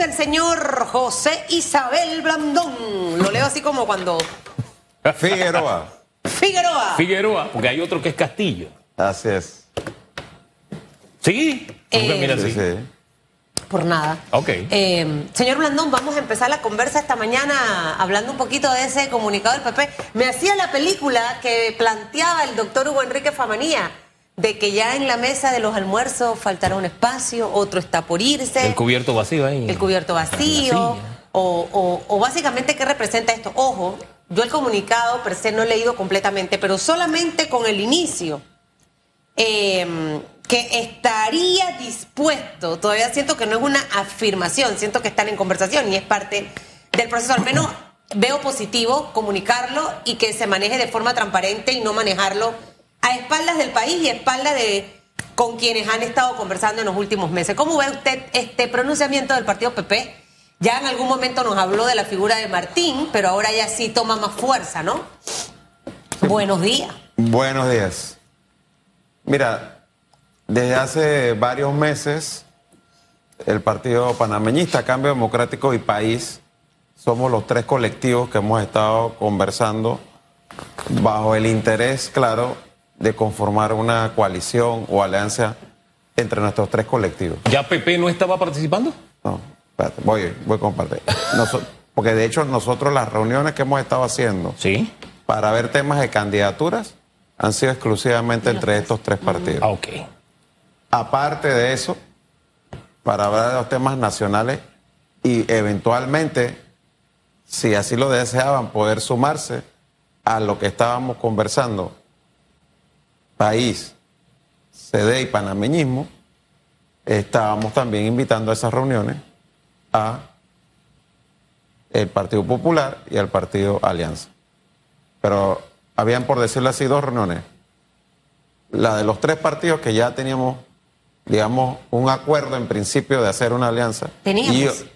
el señor José Isabel Blandón. Lo leo así como cuando Figueroa. Figueroa. Figueroa, porque hay otro que es Castillo. Así es. ¿Sí? Eh, Mira, Sí, sí. sí. Por nada. Ok. Eh, señor Blandón, vamos a empezar la conversa esta mañana hablando un poquito de ese comunicado del PP. Me hacía la película que planteaba el doctor Hugo Enrique Famanía, de que ya en la mesa de los almuerzos faltará un espacio, otro está por irse. El cubierto vacío ahí. el cubierto vacío, o, o- o básicamente qué representa esto. Ojo, yo el comunicado per se no he leído completamente, pero solamente con el inicio, eh, que estaría dispuesto, todavía siento que no es una afirmación, siento que están en conversación y es parte del proceso, al menos veo positivo comunicarlo y que se maneje de forma transparente y no manejarlo a espaldas del país y a espaldas de con quienes han estado conversando en los últimos meses. ¿Cómo ve usted este pronunciamiento del partido PP? Ya en algún momento nos habló de la figura de Martín, pero ahora ya sí toma más fuerza, ¿no? Buenos días. Buenos días. Mira, desde hace varios meses, el Partido Panameñista, Cambio Democrático y País somos los tres colectivos que hemos estado conversando bajo el interés, claro, de conformar una coalición o alianza entre nuestros tres colectivos. ¿Ya PP no estaba participando? No, espérate, voy, voy a compartir. Porque de hecho nosotros las reuniones que hemos estado haciendo Sí. para ver temas de candidaturas han sido exclusivamente entre estos tres partidos. Ah, ok. Aparte de eso, para hablar de los temas nacionales y eventualmente, si así lo deseaban, poder sumarse a lo que estábamos conversando, país, CD y panameñismo, estábamos también invitando a esas reuniones a el Partido Popular y al Partido Alianza. Pero habían, por decirlo así, dos reuniones la de los tres partidos que ya teníamos, digamos, un acuerdo en principio de hacer una alianza. Teníamos. Y,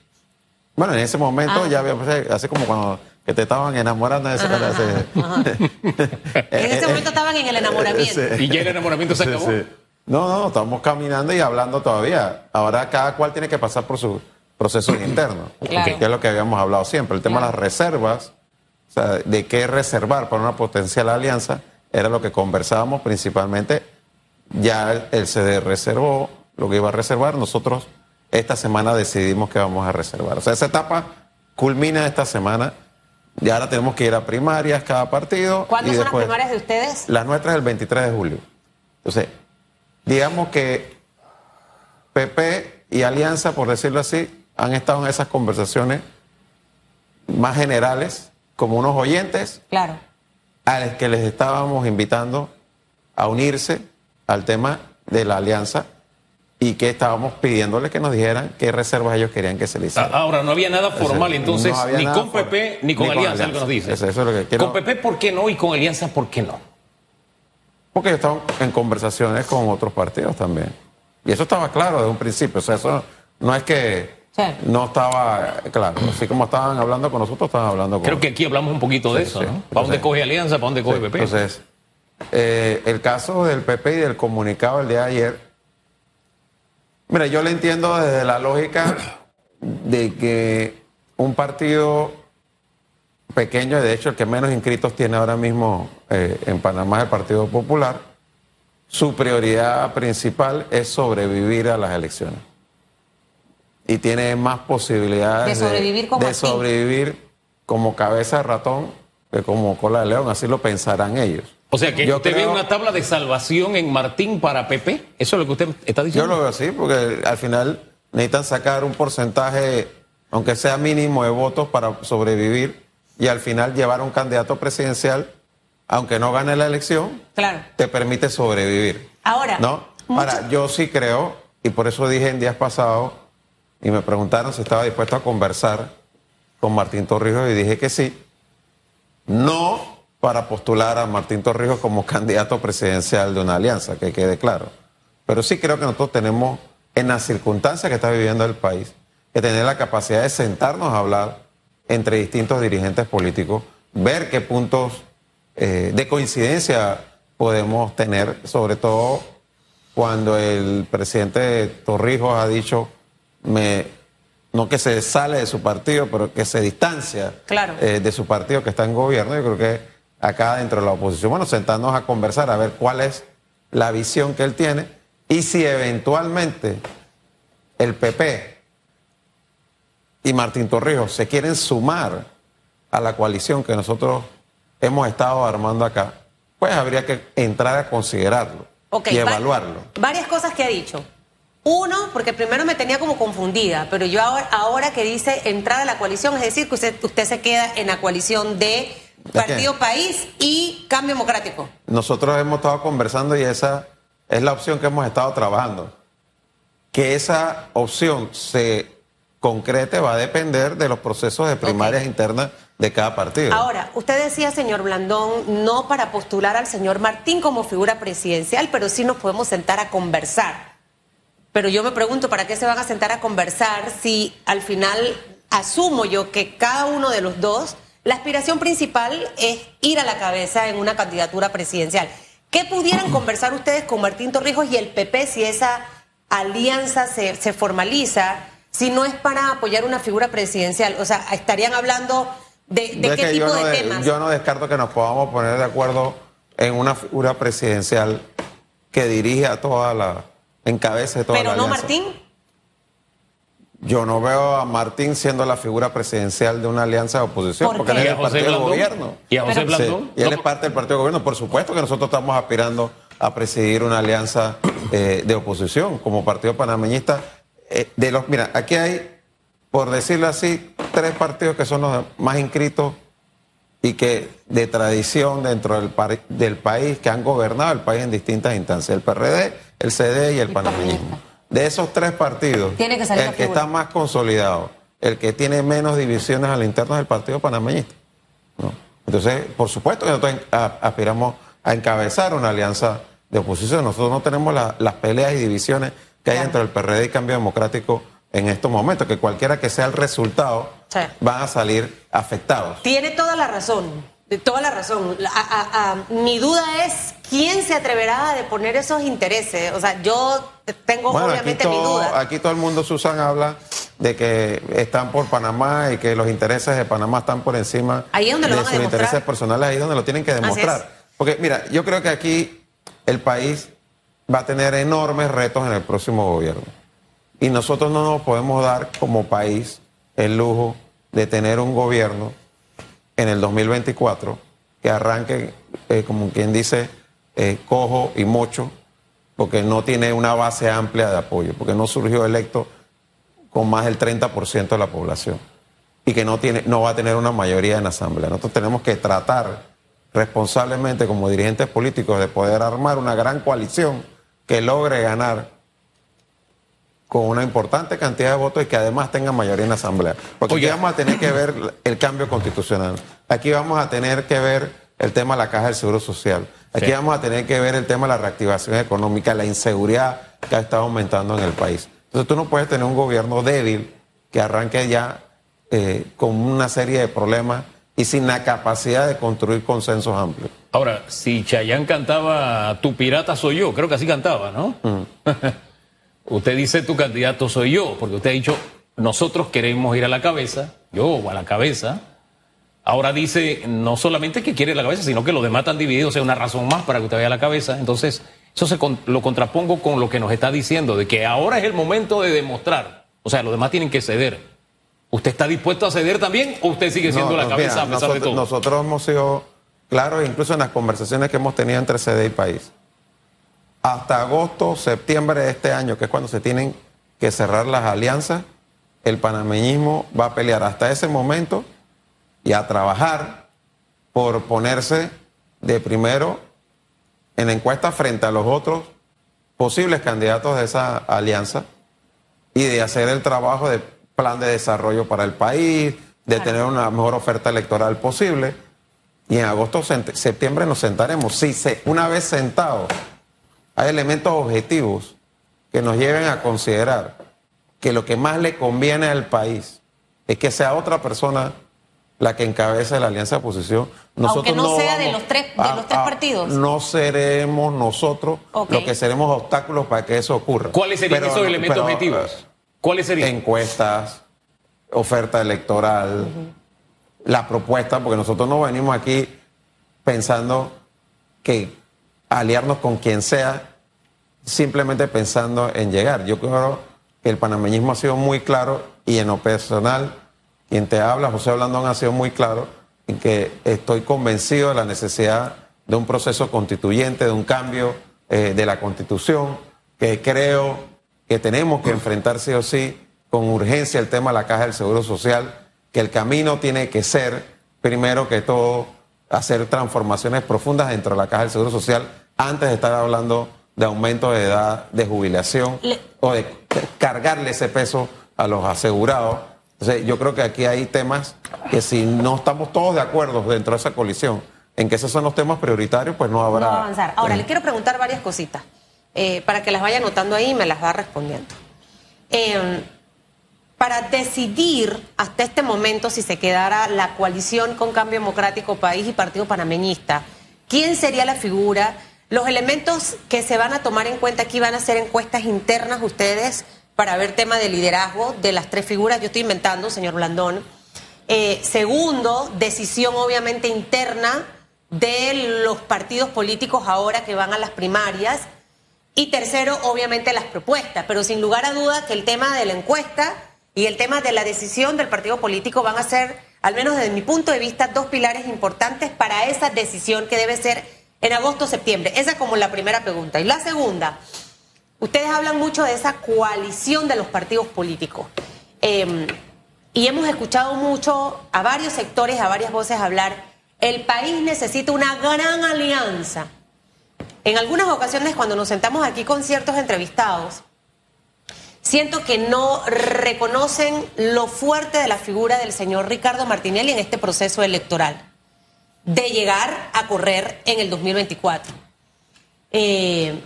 bueno, en ese momento Ah. ya había, así como cuando que te estaban enamorando de ese... Ajá, ese- ajá, En ese momento estaban en el enamoramiento. ese- ¿Y ya el enamoramiento se Sí, acabó? sí. No, no, estamos caminando y hablando todavía. Ahora cada cual tiene que pasar por su proceso interno, Claro. que es lo que habíamos hablado siempre. El tema Claro. de las reservas, o sea, de qué reservar para una potencial alianza, era lo que conversábamos principalmente. Ya el, el CD reservó lo que iba a reservar. Nosotros esta semana decidimos que vamos a reservar. O sea, esa etapa culmina esta semana. Y ahora tenemos que ir a primarias cada partido. ¿Cuándo y son después- las primarias de ustedes? las nuestras el 23 de julio. Entonces, digamos que PP y Alianza, por decirlo así, han estado en esas conversaciones más generales, como unos oyentes, Claro. a los que les estábamos invitando a unirse al tema de la alianza y que estábamos pidiéndoles que nos dijeran qué reservas ellos querían que se hiciera. Ahora, no había nada formal, entonces, no ni nada con PP ni con Ni con Alianza, Alianza. lo que nos dice. Eso- eso es lo que quiero- Con PP, ¿por qué no? Y con Alianza, ¿por qué no? Porque yo estaba en conversaciones con otros partidos también. Y eso estaba claro desde un principio. O sea, eso no es que Sí. no estaba claro. Así como estaban hablando con nosotros, estaban hablando con Creo que aquí hablamos un poquito de Sí, eso, sí. ¿no? ¿Para Entonces- dónde coge Alianza? ¿Para dónde coge Sí, PP? Entonces, eh, el caso del PP y del comunicado el día de ayer. Mira, yo le entiendo desde la lógica de que un partido pequeño, de hecho el que menos inscritos tiene ahora mismo eh, en Panamá es el Partido Popular, su prioridad principal es sobrevivir a las elecciones. Y tiene más posibilidades De sobrevivir como de sobrevivir como cabeza de ratón que como cola de león, así lo pensarán ellos. O sea, que yo usted creo- ve una tabla de salvación en Martín para PP. ¿Eso es lo que usted está Yo diciendo? lo veo así, porque al final necesitan sacar un porcentaje, aunque sea mínimo, de votos para sobrevivir y al final llevar a un candidato presidencial, aunque no gane la elección, Claro. te permite sobrevivir. Ahora, ¿No? mucho- Ahora, yo sí creo, y por eso dije en días pasados, y me preguntaron si estaba dispuesto a conversar con Martín Torrijos, y dije que sí. No para postular a Martín Torrijos como candidato presidencial de una alianza, que quede claro. Pero sí creo que nosotros tenemos, en las circunstancias que está viviendo el país, que tener la capacidad de sentarnos a hablar entre distintos dirigentes políticos, ver qué puntos eh, de coincidencia podemos tener, sobre todo cuando el presidente Torrijos ha dicho, me, no que se sale de su partido, pero que se distancia Claro. eh, de su partido que está en gobierno. Yo creo que acá dentro de la oposición, bueno, sentarnos a conversar, a ver cuál es la visión que él tiene y si eventualmente el PP y Martín Torrijos se quieren sumar a la coalición que nosotros hemos estado armando acá, pues habría que entrar a considerarlo y va- evaluarlo. Varias cosas que ha dicho. Uno, porque primero me tenía como confundida, pero yo ahora, ahora que dice entrar a la coalición, es decir, que usted, usted se queda en la coalición de Partido País y Cambio Democrático. Nosotros hemos estado conversando y esa es la opción que hemos estado trabajando. Que esa opción se concrete va a depender de los procesos de primarias internas de cada partido. Ahora, usted decía, señor Blandón, no para postular al señor Martín como figura presidencial, pero sí nos podemos sentar a conversar. Pero yo me pregunto, ¿para qué se van a sentar a conversar si al final asumo yo que cada uno de los dos, la aspiración principal es ir a la cabeza en una candidatura presidencial? ¿Qué pudieran conversar ustedes con Martín Torrijos y el PP si esa alianza se, se formaliza, si no es para apoyar una figura presidencial? O sea, estarían hablando de, de qué tipo no de de- temas. yo no descarto que nos podamos poner de acuerdo en una figura presidencial que dirige a toda la, encabece toda Pero la no alianza. Martín. Yo no veo a Martín siendo la figura presidencial de una alianza de oposición, ¿Por porque él ¿Y es a el José partido de Blandón? gobierno. ¿Y a José Blandón? Sí, y él No, es parte del partido de gobierno. Por supuesto que nosotros estamos aspirando a presidir una alianza eh, de oposición como partido panameñista. Eh, de los, mira, aquí hay, por decirlo así, tres partidos que son los más inscritos y que de tradición dentro del, del país, que han gobernado el país en distintas instancias, el PRD, el CD y el panameñismo. De esos tres partidos, Tiene que salir el que figura. está más consolidado, el que tiene menos divisiones al interno es el partido panameñista. ¿no? Entonces, por supuesto que nosotros aspiramos a encabezar una alianza de oposición. Nosotros no tenemos la- las peleas y divisiones que hay Claro. dentro del PRD y Cambio Democrático en estos momentos, que cualquiera que sea el resultado, Sí. van a salir afectados. Tiene toda la razón. De Toda la razón. A- a- a- mi duda es quién se atreverá a deponer esos intereses. O sea, yo tengo Bueno, obviamente mi duda. aquí todo el mundo, Susan, habla de que están por Panamá y que los intereses de Panamá están por encima Ahí es donde lo de van sus intereses personales, ahí es donde lo tienen que demostrar. Porque, mira, yo creo que aquí el país va a tener enormes retos en el próximo gobierno. Y nosotros no nos podemos dar como país el lujo de tener un gobierno en el 2024 que arranque, eh, como quien dice, eh, cojo y mocho, porque no tiene una base amplia de apoyo, porque no surgió electo con más del 30% de la población y que no, tiene, no va a tener una mayoría en la Asamblea. Nosotros tenemos que tratar responsablemente como dirigentes políticos de poder armar una gran coalición que logre ganar con una importante cantidad de votos y que además tenga mayoría en la Asamblea. Porque Oye. aquí vamos a tener que ver el cambio constitucional. Aquí vamos a tener que ver el tema de la caja del Seguro Social. Aquí Sí. vamos a tener que ver el tema de la reactivación económica, la inseguridad que ha estado aumentando en el país. Entonces tú no puedes tener un gobierno débil que arranque ya eh, con una serie de problemas y sin la capacidad de construir consensos amplios. Ahora, si Chayán cantaba Tu pirata soy yo, creo que así cantaba, ¿no? usted dice Tu candidato soy yo, porque usted ha dicho Nosotros queremos ir a la cabeza, yo a la cabeza. Ahora dice no solamente que quiere la cabeza, sino que los demás están divididos, o sea, una razón más para que usted vaya a la cabeza. Entonces, eso se con- lo contrapongo con lo que nos está diciendo, de que ahora es el momento de demostrar. O sea, los demás tienen que ceder. ¿Usted está dispuesto a ceder también o usted sigue siendo No, la cabeza mira, a pesar nosotros, de todo? nosotros hemos sido claros, incluso en las conversaciones que hemos tenido entre CD y país. Hasta agosto, septiembre de este año, que es cuando se tienen que cerrar las alianzas, el panameñismo va a pelear hasta ese momento y a trabajar por ponerse de primero en la encuesta frente a los otros posibles candidatos de esa alianza y de hacer el trabajo de plan de desarrollo para el país, de tener una mejor oferta electoral posible. Y en agosto, septiembre nos sentaremos. Si se, una vez sentados, hay elementos objetivos que nos lleven a considerar que lo que más le conviene al país es que sea otra persona la que encabece la alianza de oposición. Aunque no sea de los tres- de los tres partidos. No seremos nosotros los que seremos obstáculos para que eso ocurra. ¿Cuáles serían Pero esos no- elementos pero, objetivos? ¿Cuáles serían? encuestas, oferta electoral, la propuesta, porque nosotros no venimos aquí pensando que aliarnos con quien sea, simplemente pensando en llegar. Yo creo que el panameñismo ha sido muy claro y en lo personal, quien te habla, José Blandón, ha sido muy claro en que estoy convencido de la necesidad de un proceso constituyente, de un cambio eh, de la constitución, que creo que tenemos que enfrentar sí o sí con urgencia el tema de la caja del Seguro Social, que el camino tiene que ser, primero que todo, hacer transformaciones profundas dentro de la caja del Seguro Social antes de estar hablando de aumento de edad de jubilación o de cargarle ese peso a los asegurados. Entonces, yo creo que aquí hay temas que si no estamos todos de acuerdo dentro de esa colisión en que esos son los temas prioritarios, pues no habrá... No avanzar. Ahora, le quiero preguntar varias cositas eh, para que las vaya anotando ahí y me las va respondiendo. Eh, para decidir hasta este momento si se quedara la coalición con Cambio Democrático País y Partido Panameñista, ¿quién sería la figura? Los elementos que se van a tomar en cuenta aquí van a ser encuestas internas ustedes para ver tema de liderazgo de las tres figuras. Yo estoy inventando, señor Blandón. Eh, segundo, decisión obviamente interna de los partidos políticos ahora que van a las primarias. Y tercero, obviamente las propuestas. Pero sin lugar a dudas que el tema de la encuesta y el tema de la decisión del partido político van a ser, al menos desde mi punto de vista, dos pilares importantes para esa decisión que debe ser en agosto septiembre. Esa es como la primera pregunta. Y la segunda, ustedes hablan mucho de esa coalición de los partidos políticos. Em, y hemos escuchado mucho a varios sectores, a varias voces hablar, el país necesita una gran alianza. En algunas ocasiones cuando nos sentamos aquí con ciertos entrevistados, siento que no reconocen lo fuerte de la figura del señor Ricardo Martinelli en este proceso electoral de llegar a correr en el 2024. Eh,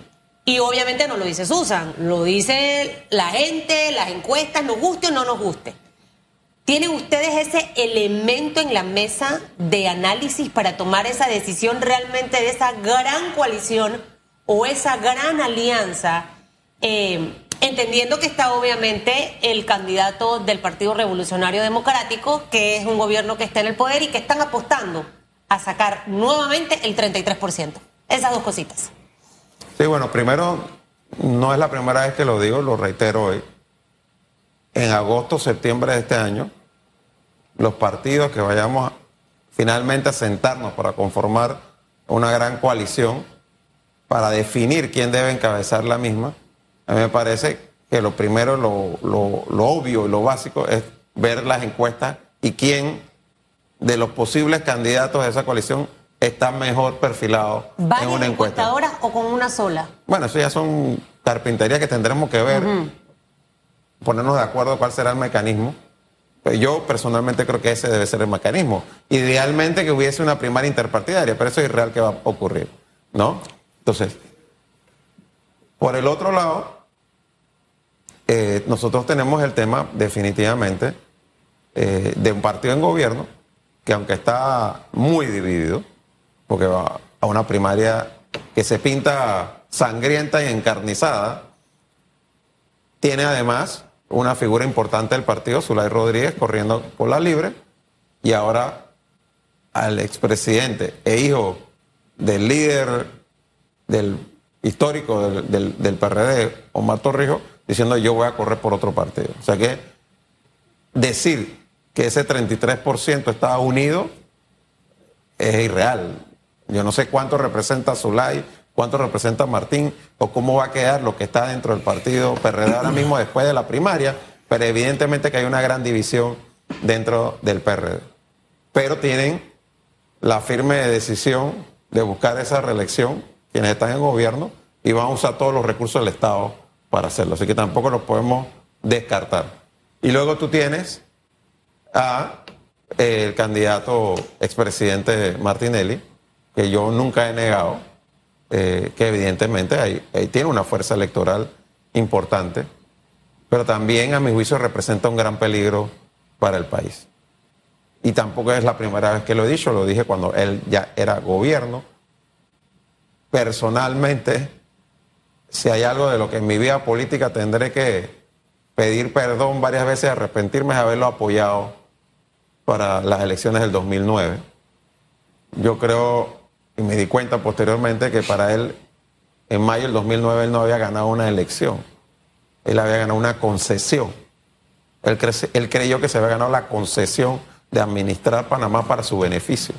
y obviamente no lo dice Susan, lo dice la gente, las encuestas, nos guste o no nos guste. ¿Tienen ustedes ese elemento en la mesa de análisis para tomar esa decisión realmente de esa gran coalición o esa gran alianza? Eh, entendiendo que está obviamente el candidato del Partido Revolucionario Democrático, que es un gobierno que está en el poder y que están apostando a sacar nuevamente el 33%. Esas dos cositas. Sí, bueno, primero, no es la primera vez que lo digo, lo reitero hoy. En agosto, septiembre de este año, los partidos que vayamos finalmente a sentarnos para conformar una gran coalición, para definir quién debe encabezar la misma, a mí me parece que lo primero, lo, lo obvio y lo básico es ver las encuestas y quién de los posibles candidatos de esa coalición está mejor perfilado en una encuesta. encuestadoras o con una sola? Bueno, eso ya son carpinterías que tendremos que ver, ponernos de acuerdo cuál será el mecanismo. Pero yo personalmente creo que ese debe ser el mecanismo. Idealmente que hubiese una primaria interpartidaria, pero eso es irreal que va a ocurrir, ¿no? Entonces, por el otro lado, eh, nosotros tenemos el tema definitivamente eh, de un partido en gobierno que aunque está muy dividido, porque va a una primaria que se pinta sangrienta y encarnizada, tiene además una figura importante del partido, Zulay Rodríguez, corriendo por la libre, y ahora al expresidente e hijo del líder del histórico del, del, PRD, Omar Torrijos, diciendo yo voy a correr por otro partido. O sea que decir que ese 33% estaba unido es irreal. Yo no sé cuánto representa Zulay, cuánto representa Martín o cómo va a quedar lo que está dentro del partido PRD ahora mismo después de la primaria, pero evidentemente que hay una gran división dentro del PRD. Pero tienen la firme decisión de buscar esa reelección, quienes están en gobierno, y van a usar todos los recursos del Estado para hacerlo. Así que tampoco los podemos descartar. Y luego tú tienes a eh, el candidato expresidente Martinelli, que yo nunca he negado, eh, que evidentemente tiene una fuerza electoral importante, pero también a mi juicio representa un gran peligro para el país. Y tampoco es la primera vez que lo he dicho, lo dije cuando él ya era gobierno. Personalmente, si hay algo de lo que en mi vida política tendré que pedir perdón varias veces, arrepentirme de haberlo apoyado para las elecciones del 2009. Yo creo, y me di cuenta posteriormente, que para él, en mayo del 2009, él no había ganado una elección. Él había ganado una concesión. Él, él creyó que se había ganado la concesión de administrar Panamá para su beneficio.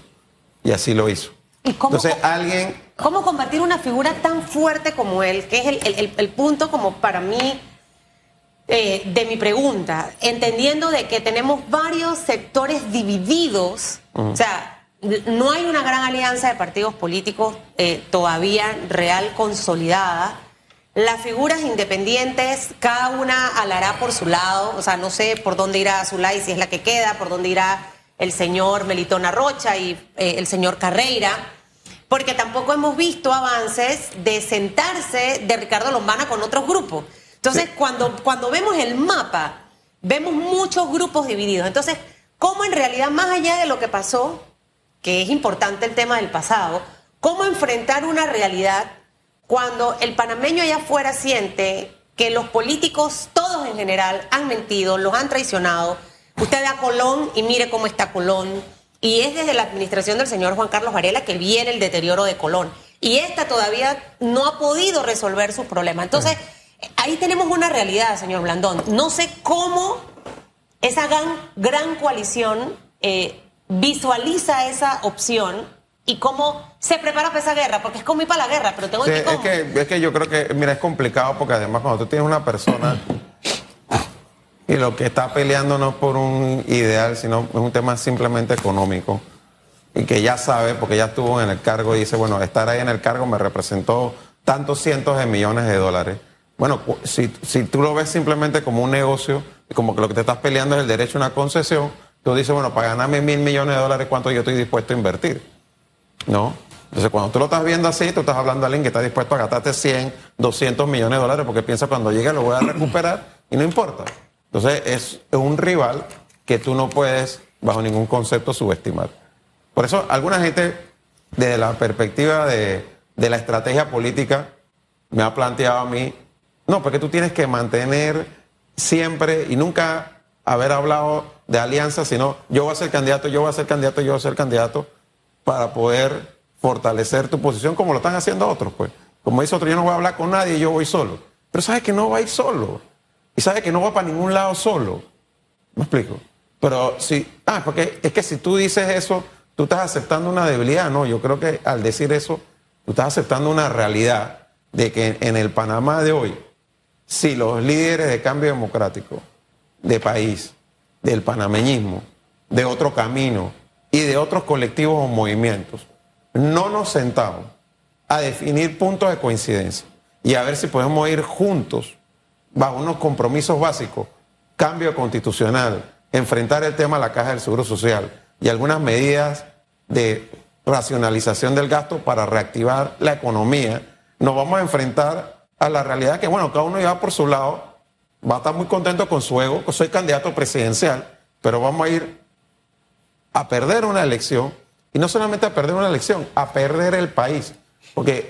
Y así lo hizo. Entonces, alguien... ¿Cómo combatir una figura tan fuerte como él? Que es el, punto como para mí eh, de mi pregunta, entendiendo de que tenemos varios sectores divididos, o sea, no hay una gran alianza de partidos políticos eh, todavía real consolidada. Las figuras independientes, cada una alará por su lado, o sea, no sé por dónde irá Zulay, si es la que queda, por dónde irá el señor Melitón Rocha y eh, el señor Carreira, porque tampoco hemos visto avances de sentarse de Ricardo Lombana con otros grupos. Entonces, cuando, cuando vemos el mapa, vemos muchos grupos divididos. Entonces, ¿cómo en realidad, más allá de lo que pasó, que es importante el tema del pasado, cómo enfrentar una realidad cuando el panameño allá afuera siente que los políticos, todos en general, han mentido, los han traicionado, Usted ve a Colón y mire cómo está Colón. Y es desde la administración del señor Juan Carlos Varela que viene el deterioro de Colón. Y esta todavía no ha podido resolver su problema. Entonces, ahí tenemos una realidad, señor Blandón. No sé cómo esa gran, gran coalición eh, visualiza esa opción y cómo se prepara para esa guerra, porque es como ir para la guerra, pero tengo que, es que Es que yo creo que, mira, es complicado porque además cuando tú tienes una persona y lo que está peleando no es por un ideal, sino es un tema simplemente económico. Y que ya sabe, porque ya estuvo en el cargo y dice, bueno, estar ahí en el cargo me representó tantos cientos de millones de dólares. Bueno, si, si tú lo ves simplemente como un negocio, como que lo que te estás peleando es el derecho a una concesión, tú dices, bueno, para ganarme mil millones de dólares, ¿cuánto yo estoy dispuesto a invertir? ¿No? Entonces, cuando tú lo estás viendo así, tú estás hablando a alguien que está dispuesto a gastarte 100, 200 millones de dólares porque piensa cuando llegue lo voy a recuperar y no importa. Entonces es un rival que tú no puedes bajo ningún concepto subestimar. Por eso alguna gente desde la perspectiva de, la estrategia política me ha planteado a mí, no, porque tú tienes que mantener siempre y nunca haber hablado de alianza, sino yo voy a ser candidato, yo voy a ser candidato, yo voy a ser candidato para poder fortalecer tu posición como lo están haciendo otros, pues. Como dice otro, yo no voy a hablar con nadie, yo voy solo. Pero sabes que no va a ir solo y sabe que no va para ningún lado solo. ¿Me explico? Pero si, ah, porque es que si tú dices eso, tú estás aceptando una debilidad, no, yo creo que al decir eso, tú estás aceptando una realidad de que en el Panamá de hoy, si los líderes de cambio democrático, de país, del panameñismo, de otro camino y de otros colectivos o movimientos, no nos sentamos a definir puntos de coincidencia y a ver si podemos ir juntos bajo unos compromisos básicos, cambio constitucional, enfrentar el tema de la caja del Seguro Social y algunas medidas de racionalización del gasto para reactivar la economía, nos vamos a enfrentar a la realidad que, bueno, cada uno ya por su lado va a estar muy contento con su ego, soy candidato presidencial, pero vamos a ir a perder una elección, y no solamente a perder una elección, a perder el país, porque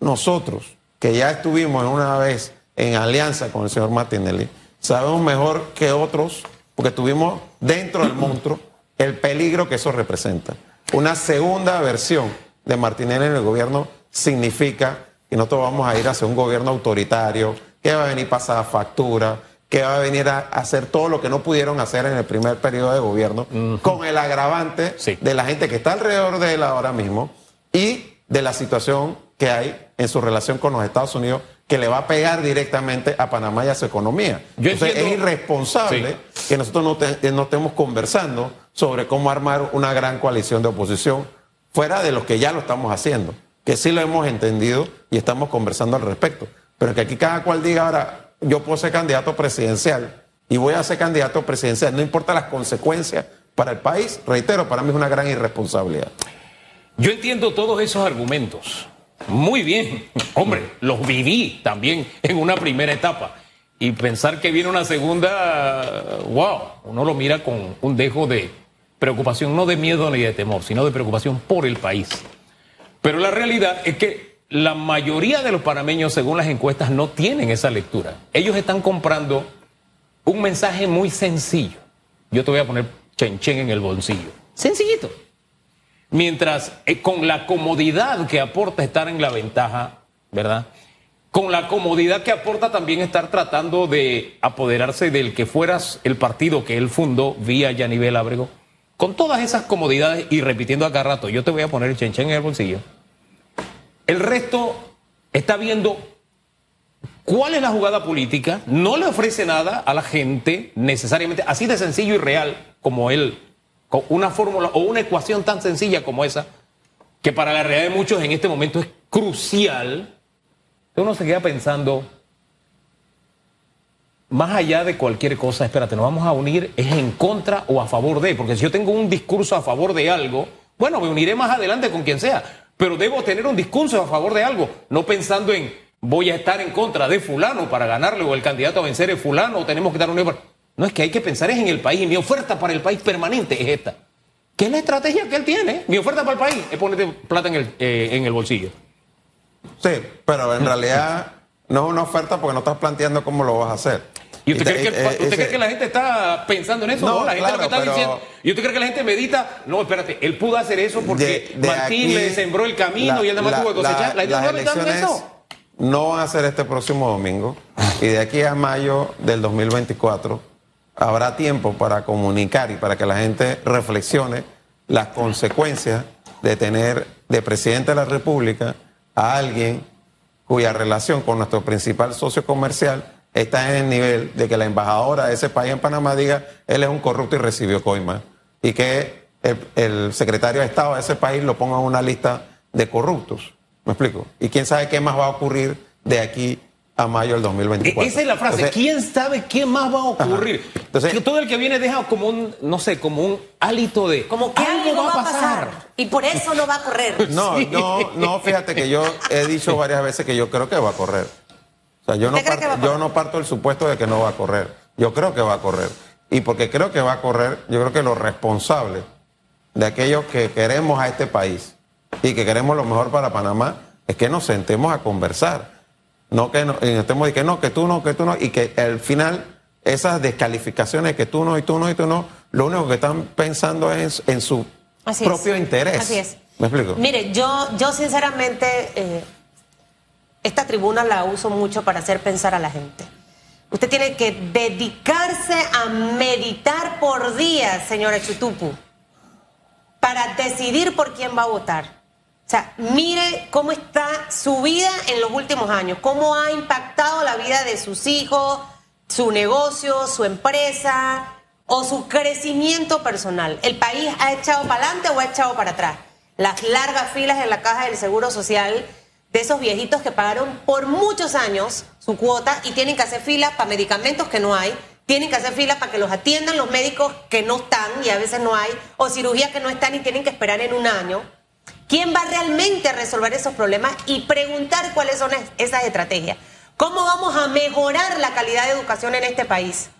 nosotros, que ya estuvimos una vez en alianza con el señor Martinelli, sabemos mejor que otros, porque tuvimos dentro del monstruo el peligro que eso representa. Una segunda versión de Martinelli en el gobierno significa que nosotros vamos a ir hacia un gobierno autoritario, que va a venir pasada factura, que va a venir a hacer todo lo que no pudieron hacer en el primer periodo de gobierno, con el agravante de la gente que está alrededor de él ahora mismo y de la situación que hay en su relación con los Estados Unidos que le va a pegar directamente a Panamá y a su economía. Entonces es irresponsable que nosotros no, no, estemos conversando sobre cómo armar una gran coalición de oposición fuera de los que ya lo estamos haciendo, que sí lo hemos entendido y estamos conversando al respecto. Pero que aquí cada cual diga ahora, yo puedo ser candidato presidencial y voy a ser candidato presidencial, no importa las consecuencias para el país, reitero, para mí es una gran irresponsabilidad. Yo entiendo todos esos argumentos. Muy bien, hombre, los viví también en una primera etapa. Y pensar que viene una segunda, wow, uno lo mira con un dejo de preocupación, no de miedo ni de temor, sino de preocupación por el país. Pero la realidad es que la mayoría de los panameños, según las encuestas, no tienen esa lectura. Ellos están comprando un mensaje muy sencillo. Yo te voy a poner chenchen en el bolsillo. Sencillito. Mientras eh, con la comodidad que aporta estar en la ventaja, ¿verdad? Con la comodidad que aporta también estar tratando de apoderarse del que fueras el partido que él fundó vía Yanivel Ábrego. Con todas esas comodidades y repitiendo acá rato, yo te voy a poner el chenchen en el bolsillo. El resto está viendo cuál es la jugada política, no le ofrece nada a la gente necesariamente, así de sencillo y real como él con una fórmula o una ecuación tan sencilla como esa, que para la realidad de muchos en este momento es crucial, uno se queda pensando, más allá de cualquier cosa, espérate, nos vamos a unir, es en contra o a favor de, porque si yo tengo un discurso a favor de algo, bueno, me uniré más adelante con quien sea, pero debo tener un discurso a favor de algo, no pensando en voy a estar en contra de fulano para ganarle o el candidato a vencer es fulano o tenemos que dar un no es que hay que pensar es en el país. Y mi oferta para el país permanente es esta. ¿Qué es la estrategia que él tiene? Mi oferta para el país es ponerte plata en el, eh, en el bolsillo. Sí, pero en realidad no es una oferta porque no estás planteando cómo lo vas a hacer. ¿Y usted, cree, que, usted cree que la gente está pensando en eso? No, la gente lo que está diciendo. ¿Y usted cree que la gente medita? No, espérate, él pudo hacer eso porque Martín le sembró el camino y él nada más tuvo que cosechar. La, gente no está eso. No van a ser este próximo domingo y de aquí a mayo del 2024 habrá tiempo para comunicar y para que la gente reflexione las consecuencias de tener de presidente de la República a alguien cuya relación con nuestro principal socio comercial está en el nivel de que la embajadora de ese país en Panamá diga él es un corrupto y recibió coima y que el, el secretario de Estado de ese país lo ponga en una lista de corruptos. ¿Me explico? Y quién sabe qué más va a ocurrir de aquí a mayo del 2024. E-, esa es la frase. ¿Quién sabe qué más va a ocurrir? Entonces, todo el que viene deja como un, no sé, como un hálito de. Como que algo, va, a pasar. Y por eso no va a correr. No, no, no, fíjate que yo he dicho varias veces que yo creo que va a correr. O sea, yo no, parto, yo no parto del supuesto de que no va a correr. Yo creo que va a correr. Y porque creo que va a correr, yo creo que lo responsable de aquellos que queremos a este país y que queremos lo mejor para Panamá es que nos sentemos a conversar no que no, estemos de que no, que tú no, que tú no, y que al final esas descalificaciones que tú no y tú no y tú no, lo único que están pensando es en su propio interés. Así es. ¿Me explico? Mire, yo, yo sinceramente eh, esta tribuna la uso mucho para hacer pensar a la gente. Usted tiene que dedicarse a meditar por días, señora Chutupu, para decidir por quién va a votar. O sea, mire cómo está su vida en los últimos años, cómo ha impactado la vida de sus hijos, su negocio, su empresa o su crecimiento personal. ¿El país ha echado para adelante o ha echado para atrás? Las largas filas en la caja del Seguro Social de esos viejitos que pagaron por muchos años su cuota y tienen que hacer fila para medicamentos que no hay, tienen que hacer fila para que los atiendan los médicos que no están y a veces no hay, o cirugías que no están y tienen que esperar en un año. ¿Quién va realmente a resolver esos problemas y preguntar cuáles son esas estrategias? ¿Cómo vamos a mejorar la calidad de educación en este país?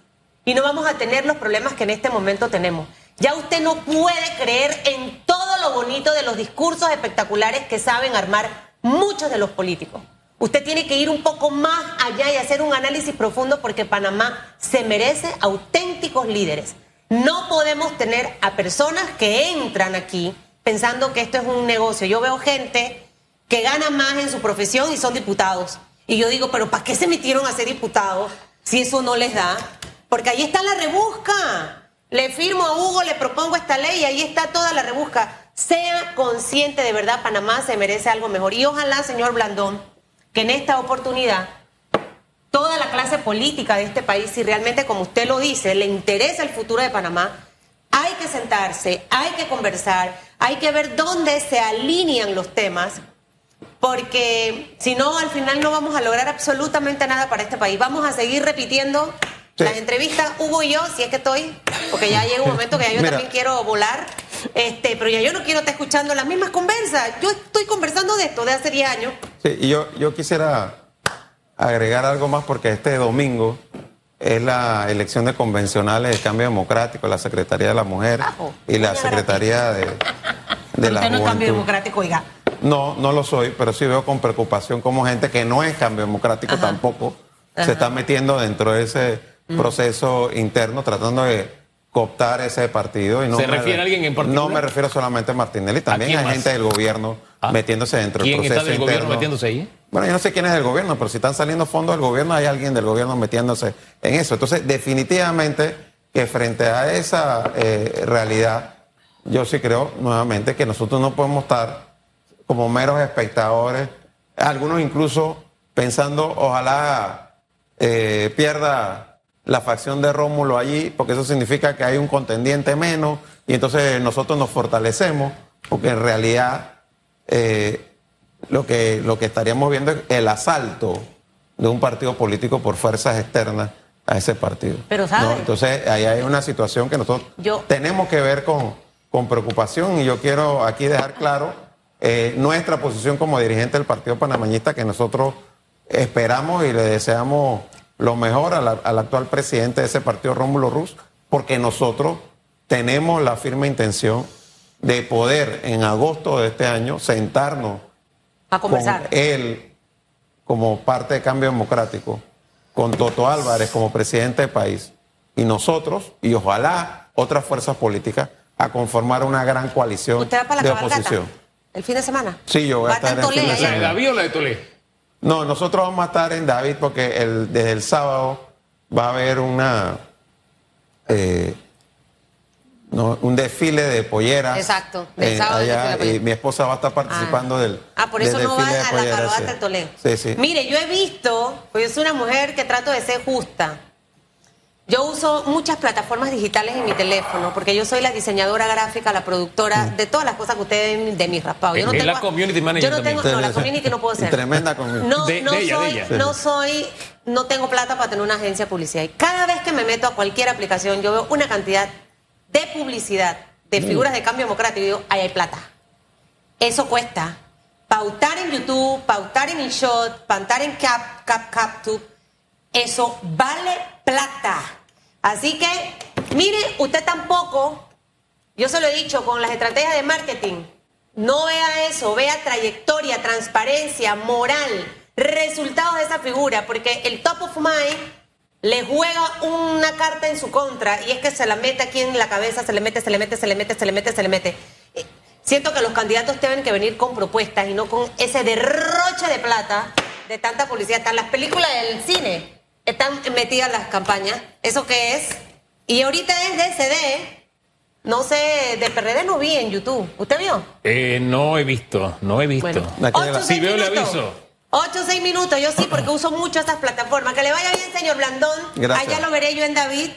Y no vamos a tener los problemas que en este momento tenemos. Ya usted no puede creer en todo lo bonito de los discursos espectaculares que saben armar muchos de los políticos. Usted tiene que ir un poco más allá y hacer un análisis profundo porque Panamá se merece auténticos líderes. No podemos tener a personas que entran aquí pensando que esto es un negocio. Yo veo gente que gana más en su profesión y son diputados. Y yo digo, pero ¿para qué se metieron a ser diputados si eso no les da? Porque ahí está la rebusca. Le firmo a Hugo, le propongo esta ley y ahí está toda la rebusca. Sea consciente de verdad, Panamá se merece algo mejor. Y ojalá, señor Blandón, que en esta oportunidad toda la clase política de este país, si realmente, como usted lo dice, le interesa el futuro de Panamá, hay que sentarse, hay que conversar, hay que ver dónde se alinean los temas, porque si no, al final no vamos a lograr absolutamente nada para este país. Vamos a seguir repitiendo las entrevistas, Hugo y yo, si es que estoy, porque ya llega un momento que ya yo también quiero volar, este, pero ya yo no quiero estar escuchando las mismas conversas. Yo estoy conversando de esto de hace 10 años. Sí, y yo, yo quisiera agregar algo más porque este domingo es la elección de convencionales de cambio democrático, la Secretaría de la Mujer y la Secretaría de, de la no es cambio democrático, oiga. No, no lo soy, pero sí veo con preocupación como gente que no es cambio democrático tampoco se está metiendo dentro de ese proceso interno tratando de cooptar ese partido. Y no ¿Se me- refiere a alguien en particular? No me refiero solamente a Martinelli, también hay gente del gobierno Ah. metiéndose dentro del ¿Quién proceso está del gobierno interno. metiéndose ahí? Bueno, yo no sé quién es del gobierno, pero si están saliendo fondos del gobierno, hay alguien del gobierno metiéndose en eso. Entonces, definitivamente que frente a esa eh, realidad, yo sí creo nuevamente que nosotros no podemos estar como meros espectadores, algunos incluso pensando, ojalá eh, pierda la facción de Rómulo allí, porque eso significa que hay un contendiente menos y entonces nosotros nos fortalecemos, porque en realidad eh, lo, que, lo que estaríamos viendo es el asalto de un partido político por fuerzas externas a ese partido. Pero, ¿sabe? ¿no? Entonces ahí hay una situación que nosotros Yo- tenemos que ver con, con preocupación y yo quiero aquí dejar claro eh, nuestra posición como dirigente del Partido Panameñista que nosotros esperamos y le deseamos lo mejor al actual presidente de ese partido, Rómulo Ruz, porque nosotros tenemos la firme intención de poder en agosto de este año sentarnos A con él como parte de Cambio Democrático, con Toto Álvarez como presidente del país, y nosotros, y ojalá otras fuerzas políticas, a conformar una gran coalición ¿Usted va para la de oposición. ¿El fin de semana? Sí, yo voy a ¿Va estar en en fin de Tolé, ¿La de. David o la de Tolé? No, nosotros vamos a estar en David porque el, desde el sábado va a haber una eh, no, un desfile de polleras. Exacto, del eh, sábado allá, de y mi esposa va a estar participando Ah. del, Ah, por eso del no va a la cabalgata sí. Sí, sí. Mire, yo he visto, pues yo soy una mujer que trato de ser justa. Yo uso muchas plataformas digitales en mi teléfono porque yo soy la diseñadora gráfica, la productora Mm. de todas las cosas que ustedes ven de mis raspados. Yo no tengo, la community manager Yo no tengo, no, la community no puedo ser. Tremenda community. No, De- no de ella, de soy, ella. no soy, no tengo plata para tener una agencia de publicidad. Y cada vez que me meto a cualquier aplicación, yo veo una cantidad de publicidad, Mm. de figuras de cambio democrático y digo, ahí hay plata. Eso cuesta. Pautar en YouTube, pautar en InShot, pautar en Cap, Cap, CapTube, eso vale plata. Así que, mire, usted tampoco, yo se lo he dicho con las estrategias de marketing, no vea eso, vea trayectoria, transparencia, moral, resultados de esa figura, porque el top of mind le juega una carta en su contra y es que se la mete aquí en la cabeza, se le mete, se le mete, se le mete, se le mete, se le mete. Eh, Siento que los candidatos tienen que venir con propuestas y no con ese derroche de plata de tanta publicidad. En las películas del cine están metidas las campañas. ¿Eso qué es? Y ahorita es de CD. No sé, de PRD no vi en YouTube. ¿Usted vio? Eh, no he visto, no he visto. Bueno, ocho, Si seis veo, le minutos. aviso. Ocho o seis minutos, yo sí, porque uso mucho estas plataformas. Que le vaya bien, señor Blandón. Gracias. Allá lo veré yo en David.